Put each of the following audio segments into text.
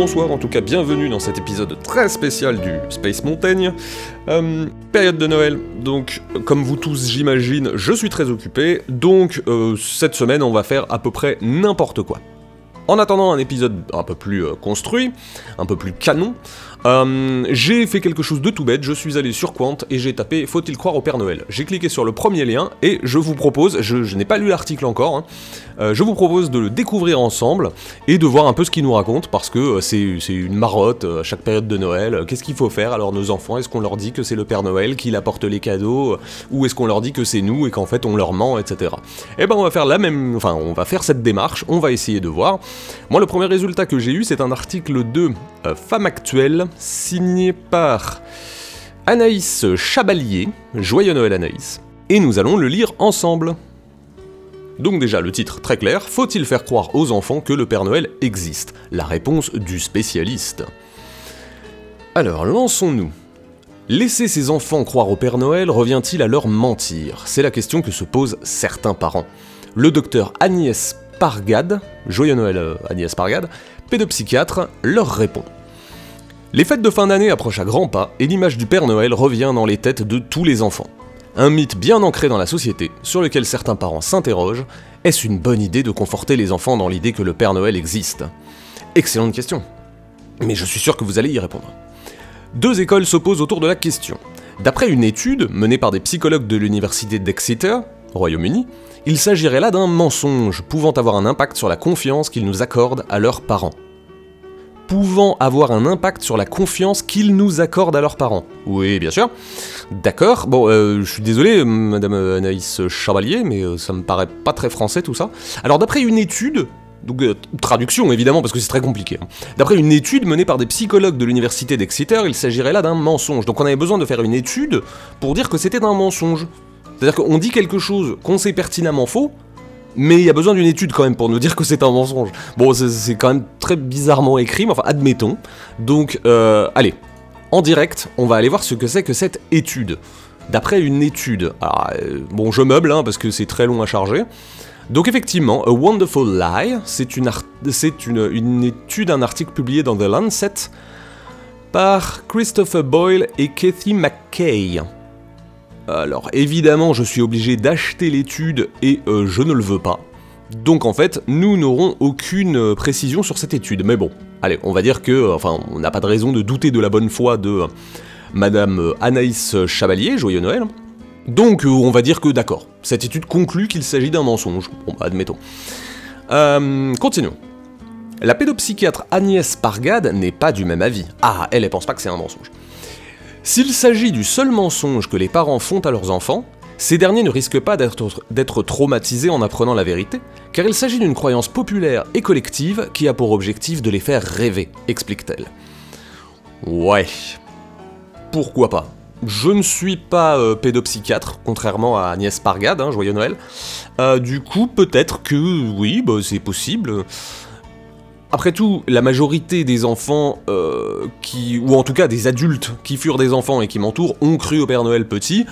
bonsoir, en tout cas bienvenue dans cet épisode très spécial du Space Montaigne. Euh, période de Noël, donc comme vous tous j'imagine, je suis très occupé, donc euh, cette semaine on va faire à peu près n'importe quoi. En attendant un épisode un peu plus euh, construit, un peu plus canon, euh, j'ai fait quelque chose de tout bête, je suis allé sur Quant et j'ai tapé Faut-il croire au Père Noël J'ai cliqué sur le premier lien et je vous propose, je, n'ai pas lu l'article encore, hein, euh, je vous propose de le découvrir ensemble et de voir un peu ce qu'il nous raconte parce que c'est une marotte à chaque période de Noël. Qu'est-ce qu'il faut faire alors nos enfants Est-ce qu'on leur dit que c'est le Père Noël qui apporte les cadeaux ou est-ce qu'on leur dit que c'est nous et qu'en fait on leur ment, etc. Eh ben on va faire la même, enfin on va faire cette démarche, on va essayer de voir. Moi le premier résultat que j'ai eu c'est un article de Femme Actuelle signé par Anaïs Chabalier, Joyeux Noël Anaïs, et nous allons le lire ensemble. Donc déjà le titre très clair, faut-il faire croire aux enfants que le Père Noël existe? La réponse du spécialiste. Alors lançons-nous. Laisser ses enfants croire au Père Noël revient-il à leur mentir? C'est la question que se posent certains parents. Le docteur Agnès Pargade, joyeux Noël euh, Agnès Pargade, pédopsychiatre, leur répond. Les fêtes de fin d'année approchent à grands pas et l'image du Père Noël revient dans les têtes de tous les enfants. Un mythe bien ancré dans la société, sur lequel certains parents s'interrogent, est-ce une bonne idée de conforter les enfants dans l'idée que le Père Noël existe? Excellente question. Mais je suis sûr que vous allez y répondre. Deux écoles s'opposent autour de la question. D'après une étude menée par des psychologues de l'université d'Exeter, Royaume-Uni, il s'agirait là d'un mensonge pouvant avoir un impact sur la confiance qu'ils nous accordent à leurs parents pouvant avoir un impact sur la confiance qu'ils nous accordent à leurs parents. Oui, bien sûr. D'accord. Bon, euh, je suis désolé, Madame Anaïs Chevalier, mais euh, ça me paraît pas très français tout ça. Alors, d'après une étude, donc euh, traduction évidemment parce que c'est très compliqué. Hein. D'après une étude menée par des psychologues de l'université d'Exeter, il s'agirait là d'un mensonge. Donc on avait besoin de faire une étude pour dire que c'était un mensonge. C'est-à-dire qu'on dit quelque chose qu'on sait pertinemment faux, mais il y a besoin d'une étude quand même pour nous dire que c'est un mensonge. Bon, c'est quand même très bizarrement écrit, mais enfin, admettons. Donc, euh, allez, en direct, on va aller voir ce que c'est que cette étude. D'après une étude. Alors, euh, bon, je meuble, hein, parce que c'est très long à charger. Donc effectivement, A Wonderful Lie, c'est une, étude, un article publié dans The Lancet par Christopher Boyle et Kathy McKay. Alors évidemment, je suis obligé d'acheter l'étude et euh, je ne le veux pas. Donc en fait, nous n'aurons aucune euh, précision sur cette étude. Mais bon, allez, on va dire que, euh, enfin, on n'a pas de raison de douter de la bonne foi de Madame Anaïs Chavalier, joyeux Noël. Donc on va dire que d'accord, cette étude conclut qu'il s'agit d'un mensonge. Bon, bah, admettons. continuons. La pédopsychiatre Agnès Pargade n'est pas du même avis. Ah, elle, elle pense pas que c'est un mensonge. S'il s'agit du seul mensonge que les parents font à leurs enfants, ces derniers ne risquent pas d'être traumatisés en apprenant la vérité, car il s'agit d'une croyance populaire et collective qui a pour objectif de les faire rêver, explique-t-elle. Ouais. Pourquoi pas? Je ne suis pas euh, pédopsychiatre, contrairement à Agnès Pargade, hein, joyeux Noël. Euh, du coup, peut-être que oui, bah, c'est possible. Après tout, la majorité des enfants euh, qui, ou en tout cas des adultes qui furent des enfants et qui m'entourent, ont cru au Père Noël petit.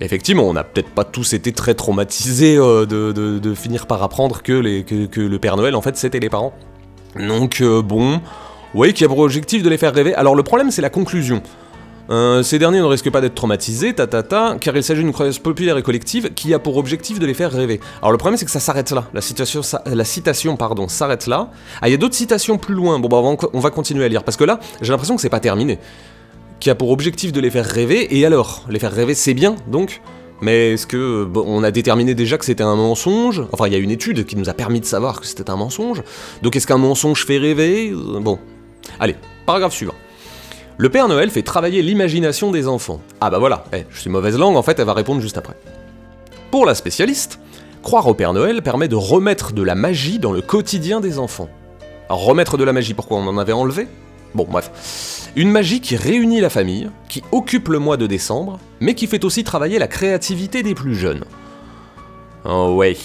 Effectivement, on n'a peut-être pas tous été très traumatisés euh, de, finir par apprendre que, le Père Noël, en fait, c'était les parents. Donc, euh, bon, oui, qui a pour objectif de les faire rêver. Alors, le problème, c'est la conclusion. Euh, ces derniers ne risquent pas d'être traumatisés, ta, ta, ta, car il s'agit d'une croyance populaire et collective qui a pour objectif de les faire rêver. Alors le problème c'est que ça s'arrête là, la, citation pardon, s'arrête là. Ah il y a d'autres citations plus loin, bon bah on va continuer à lire, parce que là j'ai l'impression que c'est pas terminé. Qui a pour objectif de les faire rêver, et alors? Les faire rêver c'est bien donc? Mais est-ce que on a déterminé déjà que c'était un mensonge? Enfin, il y a une étude qui nous a permis de savoir que c'était un mensonge. Donc est-ce qu'un mensonge fait rêver? Bon. Allez, paragraphe suivant. Le Père Noël fait travailler l'imagination des enfants. Ah bah voilà, eh, je suis mauvaise langue, en fait, elle va répondre juste après. Pour la spécialiste, croire au Père Noël permet de remettre de la magie dans le quotidien des enfants. Remettre de la magie, pourquoi on en avait enlevé? Bon, bref. Une magie qui réunit la famille, qui occupe le mois de décembre, mais qui fait aussi travailler la créativité des plus jeunes. Oh ouais.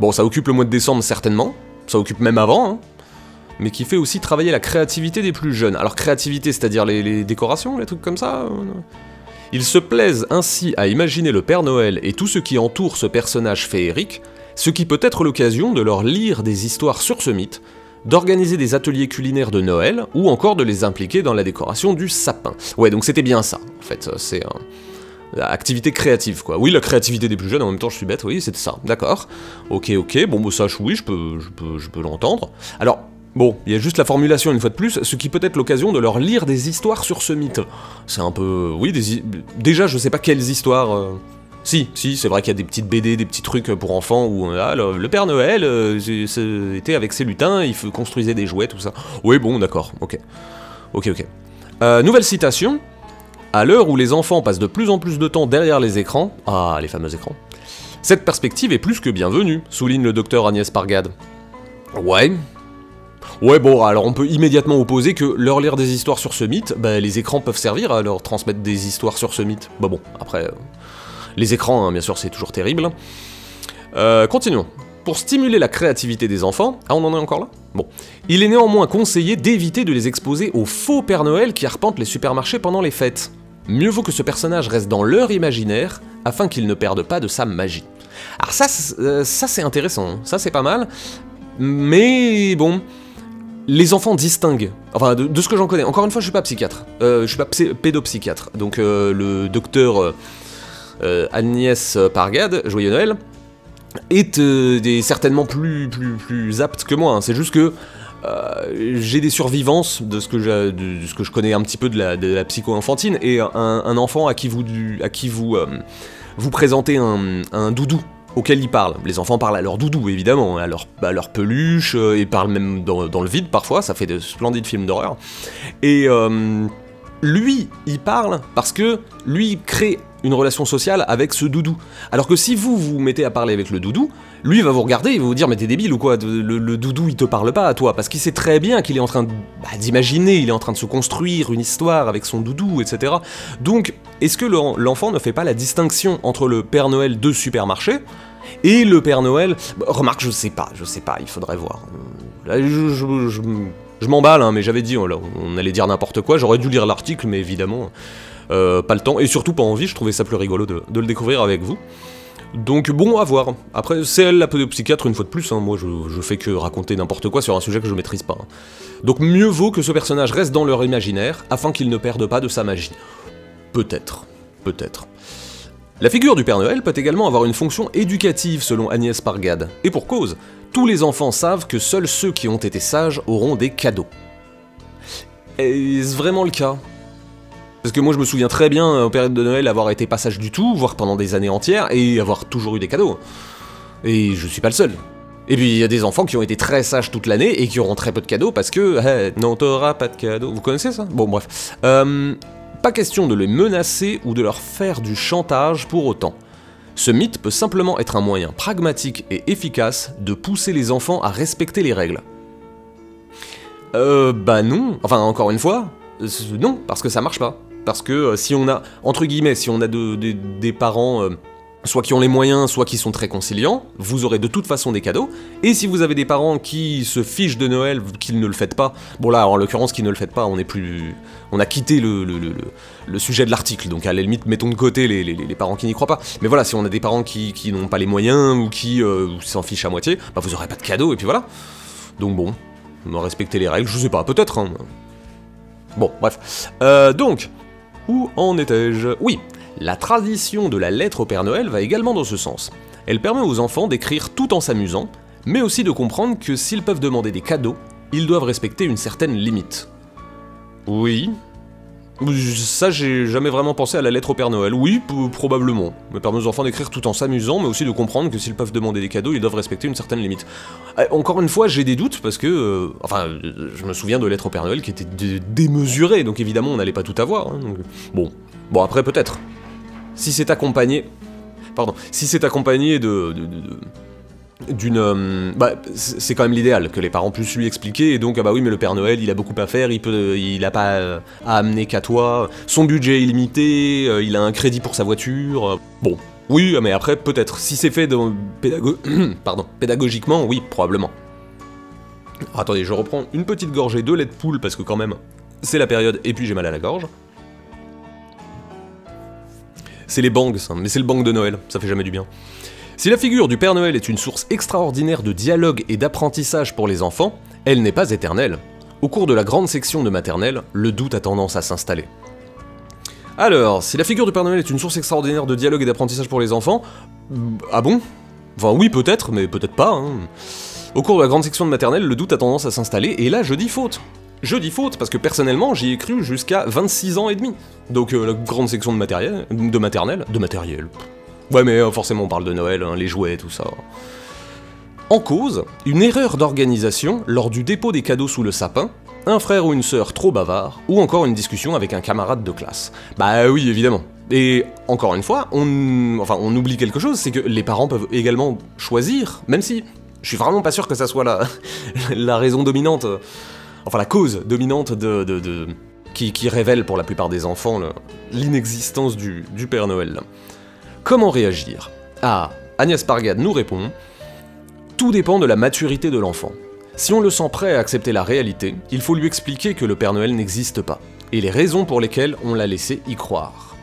Bon, ça occupe le mois de décembre certainement, ça occupe même avant, hein mais qui fait aussi travailler la créativité des plus jeunes. Alors créativité, c'est-à-dire les, décorations, les trucs comme ça euh, Ils se plaisent ainsi à imaginer le Père Noël et tout ce qui entoure ce personnage féerique, ce qui peut être l'occasion de leur lire des histoires sur ce mythe, d'organiser des ateliers culinaires de Noël, ou encore de les impliquer dans la décoration du sapin. Ouais, donc c'était bien ça, en fait, c'est un... Activité créative, quoi. Oui, la créativité des plus jeunes, en même temps, je suis bête, oui, c'était ça, d'accord. Ok, ok, bon, bah, ça, oui, je peux, je peux, je peux l'entendre. Alors, Bon, il y a juste la formulation une fois de plus, ce qui peut être l'occasion de leur lire des histoires sur ce mythe. C'est un peu... Oui, déjà je sais pas quelles histoires... Euh, si, si, c'est vrai qu'il y a des petites BD, des petits trucs pour enfants où ah, le, Père Noël euh, était avec ses lutins, il construisait des jouets, tout ça. Oui, bon, d'accord, ok. Ok, ok. Euh, nouvelle citation. À l'heure où les enfants passent de plus en plus de temps derrière les écrans, ah, les fameux écrans, cette perspective est plus que bienvenue, souligne le docteur Agnès Pargade. Ouais. Ouais, bon, alors on peut immédiatement opposer que leur lire des histoires sur ce mythe, bah, les écrans peuvent servir à leur transmettre des histoires sur ce mythe. Bah bon, après, euh, les écrans, hein, bien sûr, c'est toujours terrible. Euh, continuons. Pour stimuler la créativité des enfants, ah on en est encore là? Bon. Il est néanmoins conseillé d'éviter de les exposer aux faux Père Noël qui arpentent les supermarchés pendant les fêtes. Mieux vaut que ce personnage reste dans leur imaginaire afin qu'il ne perde pas de sa magie. Alors ça, euh, ça c'est intéressant, hein. ça c'est pas mal, mais bon, les enfants distinguent, enfin de, ce que j'en connais, encore une fois je suis pas psychiatre, euh, je suis pas pédopsychiatre, donc euh, le docteur Agnès Pargade, Joyeux Noël, est certainement plus, plus, apte que moi, hein. c'est juste que euh, j'ai des survivances de ce, que je connais un petit peu de la, psycho-enfantine, et un, enfant à qui vous, à euh, vous présentez un, doudou auquel il parle. Les enfants parlent à leur doudou, évidemment, à leur, à leur peluche, euh, et parlent même dans, le vide parfois, ça fait de splendides films d'horreur. Et lui, il parle parce que lui crée une relation sociale avec ce doudou. Alors que si vous vous mettez à parler avec le doudou, lui va vous regarder, va vous dire mais t'es débile ou quoi? Le, doudou il te parle pas à toi parce qu'il sait très bien qu'il est en train bah, d'imaginer, il est en train de se construire une histoire avec son doudou, etc. Donc est-ce que l'enfant ne fait pas la distinction entre le Père Noël de supermarché et le Père Noël? Bah, Remarque, je sais pas, je sais pas, il faudrait voir. Là, je, m'emballe, hein, mais j'avais dit, on, on allait dire n'importe quoi, j'aurais dû lire l'article, mais évidemment, euh, pas le temps, et surtout pas envie, je trouvais ça plus rigolo de, le découvrir avec vous. Donc bon, à voir. Après, c'est elle la pédopsychiatre une fois de plus, hein. moi je, fais que raconter n'importe quoi sur un sujet que je maîtrise pas. Hein. Donc mieux vaut que ce personnage reste dans leur imaginaire, afin qu'il ne perde pas de sa magie. Peut-être, peut-être. La figure du Père Noël peut également avoir une fonction éducative selon Agnès Pargade, et pour cause, tous les enfants savent que seuls ceux qui ont été sages auront des cadeaux. Est-ce vraiment le cas? Parce que moi je me souviens très bien euh, aux périodes de Noël avoir été passage du tout, voire pendant des années entières, et avoir toujours eu des cadeaux. Et je suis pas le seul. Et puis il y a des enfants qui ont été très sages toute l'année et qui auront très peu de cadeaux parce que eh, non t'auras pas de cadeaux. Vous connaissez ça? Bon bref. Euh, pas question de les menacer ou de leur faire du chantage pour autant. Ce mythe peut simplement être un moyen pragmatique et efficace de pousser les enfants à respecter les règles. Euh, bah non. Enfin, encore une fois, euh, non, parce que ça marche pas. Parce que euh, si on a, entre guillemets, si on a des parents euh, soit qui ont les moyens, soit qui sont très conciliants, vous aurez de toute façon des cadeaux. Et si vous avez des parents qui se fichent de Noël, qu'ils ne le fêtent pas, bon là, en l'occurrence, qui ne le fêtent pas, on est plus, on a quitté le, sujet de l'article, donc à la limite, mettons de côté les, parents qui n'y croient pas. Mais voilà, si on a des parents qui, n'ont pas les moyens ou qui euh, s'en fichent à moitié, bah vous aurez pas de cadeaux, et puis voilà. Donc bon, respecter les règles, je sais pas, peut-être. Hein. Bon, bref. donc, où en étais-je? Oui, la tradition de la lettre au Père Noël va également dans ce sens. Elle permet aux enfants d'écrire tout en s'amusant, mais aussi de comprendre que s'ils peuvent demander des cadeaux, ils doivent respecter une certaine limite. Oui, ça, j'ai jamais vraiment pensé à la lettre au Père Noël. Oui, probablement. Mais permet aux enfants d'écrire tout en s'amusant, mais aussi de comprendre que s'ils peuvent demander des cadeaux, ils doivent respecter une certaine limite. Euh, encore une fois, j'ai des doutes parce que. Euh, enfin, je me souviens de lettres au Père Noël qui étaient démesurées, donc évidemment, on n'allait pas tout avoir. Hein, bon. Bon, après, peut-être. Si c'est accompagné. Pardon. Si c'est accompagné de d'une euh, bah, c'est quand même l'idéal que les parents puissent lui expliquer et donc ah bah oui mais le Père Noël il a beaucoup à faire il peut il a pas euh, à amener qu'à toi. Son budget est illimité euh, il a un crédit pour sa voiture. Bon oui mais après peut-être si c'est fait dans, pardon pédagogiquement oui probablement. Attendez je reprends une petite gorgée de lait de poule parce que quand même c'est la période et puis j'ai mal à la gorge. C'est les bangs mais c'est le bang de Noël ça fait jamais du bien si la figure du Père Noël est une source extraordinaire de dialogue et d'apprentissage pour les enfants, elle n'est pas éternelle. Au cours de la grande section de maternelle, le doute a tendance à s'installer. Alors, si la figure du Père Noël est une source extraordinaire de dialogue et d'apprentissage pour les enfants, ah bon? Enfin oui peut-être, mais peut-être pas. Hein. Au cours de la grande section de maternelle, le doute a tendance à s'installer, et là je dis faute. Je dis faute, parce que personnellement j'y ai cru jusqu'à 26 ans et demi. Donc euh, la grande section de matériel, de maternelle, de matériel. Ouais mais euh, forcément on parle de Noël, hein, les jouets, tout ça. En cause, une erreur d'organisation lors du dépôt des cadeaux sous le sapin, un frère ou une sœur trop bavard, ou encore une discussion avec un camarade de classe. Bah oui, évidemment. Et encore une fois, on, enfin, on oublie quelque chose, c'est que les parents peuvent également choisir, même si je suis vraiment pas sûr que ça soit la, la raison dominante, enfin la cause dominante de, qui, révèle pour la plupart des enfants l'inexistence du Père Noël. Comment réagir? Ah, Agnès Pargade nous répond tout dépend de la maturité de l'enfant. Si on le sent prêt à accepter la réalité, il faut lui expliquer que le Père Noël n'existe pas, et les raisons pour lesquelles on l'a laissé y croire.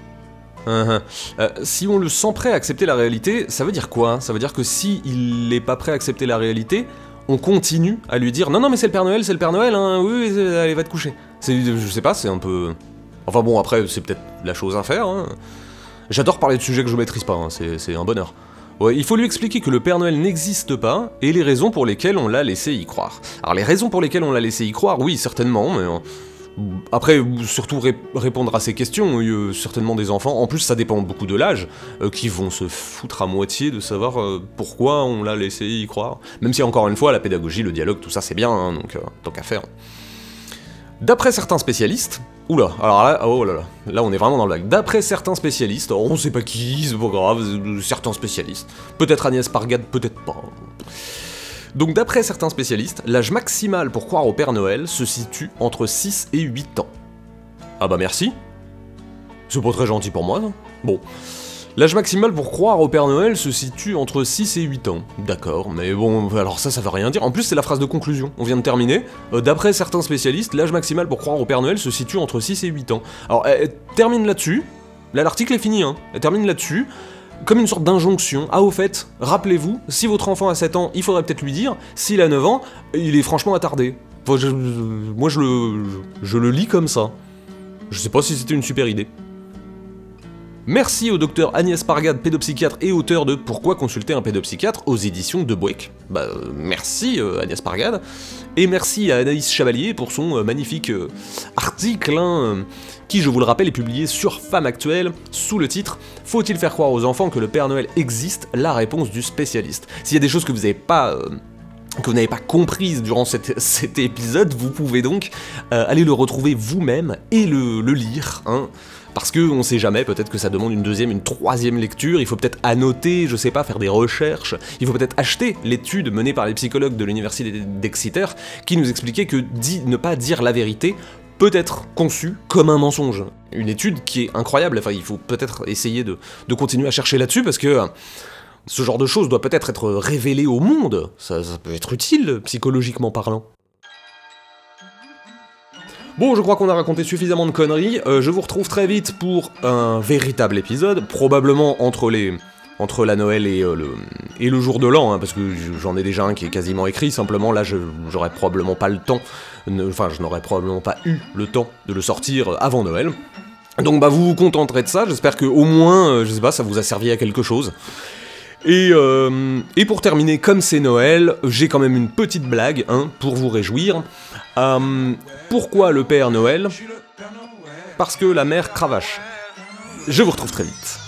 Uh-huh. Euh, si on le sent prêt à accepter la réalité, ça veut dire quoi? Ça veut dire que si il n'est pas prêt à accepter la réalité, on continue à lui dire non non mais c'est le Père Noël, c'est le Père Noël, hein, oui, oui allez va te coucher. Je sais pas, c'est un peu. Enfin bon après c'est peut-être la chose à faire. Hein. J'adore parler de sujets que je maîtrise pas, hein, c'est un bonheur. Ouais, il faut lui expliquer que le Père Noël n'existe pas et les raisons pour lesquelles on l'a laissé y croire. Alors les raisons pour lesquelles on l'a laissé y croire, oui, certainement, mais euh, après, surtout répondre à ces questions, euh, certainement des enfants. En plus, ça dépend beaucoup de l'âge, euh, qui vont se foutre à moitié de savoir pourquoi on l'a laissé y croire. Même si, encore une fois, la pédagogie, le dialogue, tout ça, c'est bien, hein, donc tant qu'à faire. D'après certains spécialistes, oula, alors là, oh là là, là on est vraiment dans le blague. D'après certains spécialistes, on sait pas qui, c'est pas grave, certains spécialistes, peut-être Agnès Pargade, peut-être pas. Donc d'après certains spécialistes, l'âge maximal pour croire au Père Noël se situe entre 6 et 8 ans. Ah bah merci. C'est pas très gentil pour moi, non Bon. L'âge maximal pour croire au Père Noël se situe entre 6 et 8 ans. D'accord, mais bon, alors ça, ça veut rien dire. En plus, c'est la phrase de conclusion. On vient de terminer. Euh, d'après certains spécialistes, l'âge maximal pour croire au Père Noël se situe entre 6 et 8 ans. Alors, elle, termine là-dessus. Là, l'article est fini, hein. Elle termine là-dessus comme une sorte d'injonction. Ah, au fait, rappelez-vous, si votre enfant a 7 ans, il faudrait peut-être lui dire, s'il a 9 ans, il est franchement attardé. moi, je le, je le lis comme ça. Je sais pas si c'était une super idée. Merci au docteur Agnès Pargade, pédopsychiatre et auteur de Pourquoi consulter un pédopsychiatre aux éditions de Boeck. Bah, euh, merci euh, Agnès Pargade. Et merci à Anaïs Chevalier pour son euh, magnifique article, hein, qui, je vous le rappelle, est publié sur Femme Actuelle, sous le titre Faut-il faire croire aux enfants que le Père Noël existe? La réponse du spécialiste. S'il y a des choses que vous n'avez pas que vous n'avez pas comprises durant cet, épisode, vous pouvez donc aller le retrouver vous-même et le, le lire. Hein. Parce que on sait jamais, peut-être que ça demande une deuxième, une troisième lecture, il faut peut-être annoter, je sais pas, faire des recherches, il faut peut-être acheter l'étude menée par les psychologues de l'université d'Exeter qui nous expliquait que ne pas dire la vérité peut être conçu comme un mensonge. Une étude qui est incroyable, enfin il faut peut-être essayer de, continuer à chercher là-dessus parce que ce genre de choses doit peut-être être révélé au monde, ça peut être utile psychologiquement parlant. Bon, je crois qu'on a raconté suffisamment de conneries. Euh, je vous retrouve très vite pour un véritable épisode, probablement entre les entre la Noël et, euh, le, et le jour de l'an, hein, parce que j'en ai déjà un qui est quasiment écrit, simplement là j'aurais probablement pas le temps, enfin je n'aurais probablement pas eu le temps de le sortir avant Noël. Donc bah vous vous contenterez de ça, j'espère que au moins, euh, je sais pas, ça vous a servi à quelque chose. Et, et pour terminer, comme c'est Noël, j'ai quand même une petite blague, hein, pour vous réjouir. Euh, pourquoi le Père Noël? Parce que la mère cravache. Je vous retrouve très vite.